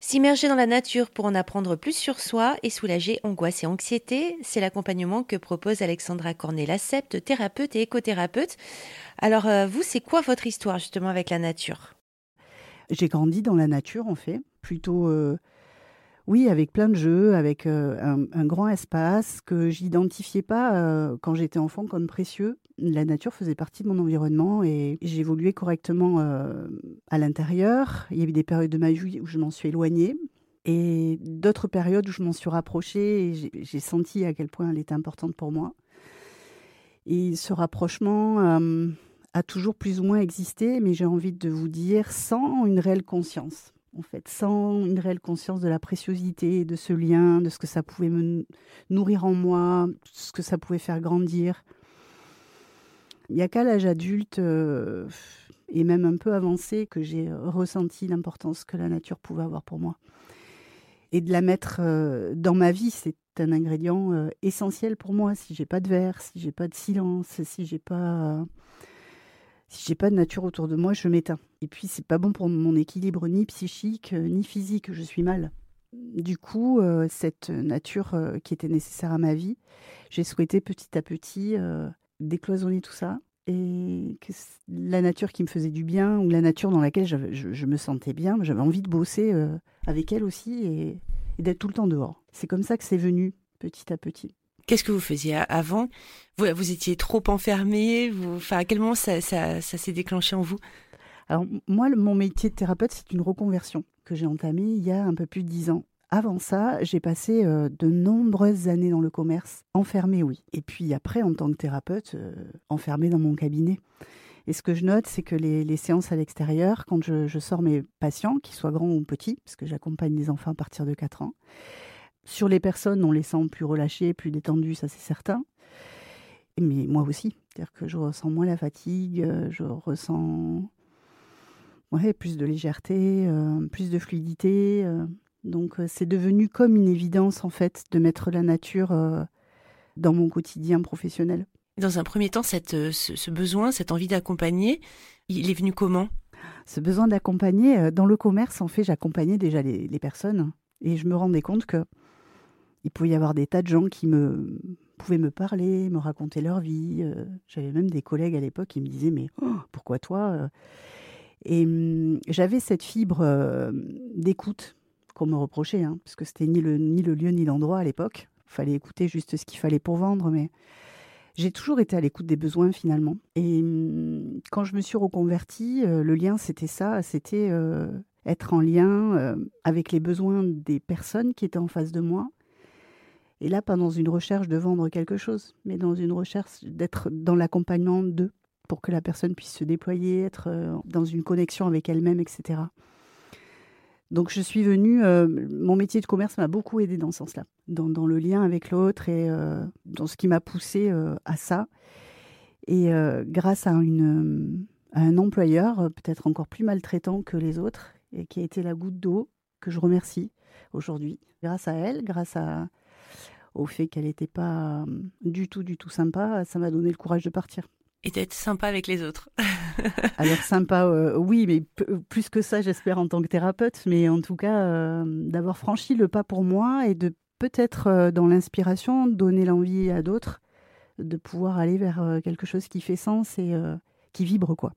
S'immerger dans la nature pour en apprendre plus sur soi et soulager angoisse et anxiété, c'est l'accompagnement que propose Alexandra Cornet-Lacept, thérapeute et écothérapeute. Alors euh, vous, c'est quoi votre histoire justement avec la nature? J'ai grandi dans la nature en fait, plutôt euh, oui, avec plein de jeux, avec euh, un, grand espace que j'identifiais pas quand j'étais enfant comme précieux. La nature faisait partie de mon environnement et j'évoluais correctement à l'intérieur. Il y avait des périodes de ma vie où je m'en suis éloignée et d'autres périodes où je m'en suis rapprochée et j'ai senti à quel point elle était importante pour moi. Et ce rapprochement a toujours plus ou moins existé, mais j'ai envie de vous dire sans une réelle conscience. En fait, sans une réelle conscience de la préciosité de ce lien, de ce que ça pouvait me nourrir en moi, ce que ça pouvait faire grandir. Il n'y a qu'à l'âge adulte euh, et même un peu avancé que j'ai ressenti l'importance que la nature pouvait avoir pour moi. Et de la mettre euh, dans ma vie, c'est un ingrédient euh, essentiel pour moi. Si j'ai pas de verre, si j'ai pas de silence, si j'ai pas si j'ai pas de nature autour de moi, je m'éteins. Et puis c'est pas bon pour mon équilibre ni psychique ni physique. Je suis mal. Du coup, cette nature qui était nécessaire à ma vie, j'ai souhaité petit à petit décloisonner tout ça et que la nature qui me faisait du bien ou la nature dans laquelle je, me sentais bien, j'avais envie de bosser euh, avec elle aussi et, d'être tout le temps dehors. C'est comme ça que c'est venu petit à petit. Qu'est-ce que vous faisiez avant? Vous, étiez trop enfermé vous, enfin, À quel moment ça, ça, ça s'est déclenché en vous? Alors moi, mon métier de thérapeute, c'est une reconversion que j'ai entamée il y a un peu plus de dix ans. Avant ça, j'ai passé euh, de nombreuses années dans le commerce, enfermée, oui. Et puis après, en tant que thérapeute, euh, enfermée dans mon cabinet. Et ce que je note, c'est que les, séances à l'extérieur, quand je, sors mes patients, qu'ils soient grands ou petits, parce que j'accompagne les enfants à partir de 4 ans, sur les personnes, on les sent plus relâchées, plus détendues, ça c'est certain. Mais moi aussi, c'est-à-dire que je ressens moins la fatigue, euh, je ressens ouais, plus de légèreté, plus de fluidité. Donc euh, c'est devenu comme une évidence en fait de mettre la nature euh, dans mon quotidien professionnel. Dans un premier temps, euh, ce, besoin, cette envie d'accompagner, il est venu comment? Ce besoin d'accompagner, dans le commerce, en fait, j'accompagnais déjà les, personnes et je me rendais compte que il pouvait y avoir des tas de gens qui me pouvaient me parler, me raconter leur vie. J'avais même des collègues à l'époque qui me disaient mais oh, pourquoi toi Et hum, j'avais cette fibre d'écoute qu'on me reprochait, hein, parce que c'était ni le, ni le lieu ni l'endroit à l'époque. Il fallait écouter juste ce qu'il fallait pour vendre, mais j'ai toujours été à l'écoute des besoins finalement. Et hum, quand je me suis reconvertie, euh, le lien c'était ça, c'était euh, être en lien euh, avec les besoins des personnes qui étaient en face de moi. Et là, pas dans une recherche de vendre quelque chose, mais dans une recherche d'être dans l'accompagnement d'eux, pour que la personne puisse se déployer, être dans une connexion avec elle-même, etc. Donc je suis venue, euh, mon métier de commerce m'a beaucoup aidé dans ce sens-là, dans, le lien avec l'autre et euh, dans ce qui m'a poussé euh, à ça. Et grâce à, une, à un employeur peut-être encore plus maltraitant que les autres et qui a été la goutte d'eau que je remercie aujourd'hui. Grâce à elle, grâce à, au fait qu'elle n'était pas du tout, du tout sympa, ça m'a donné le courage de partir et d'être sympa avec les autres. Alors sympa, euh, oui, mais plus que ça, j'espère en tant que thérapeute, mais en tout cas, euh, d'avoir franchi le pas pour moi et de peut-être euh, dans l'inspiration donner l'envie à d'autres de pouvoir aller vers quelque chose qui fait sens et qui vibre quoi.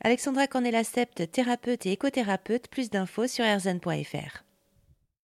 Alexandra Cornela-Sept, thérapeute et écothérapeute, plus d'infos sur erzen.fr.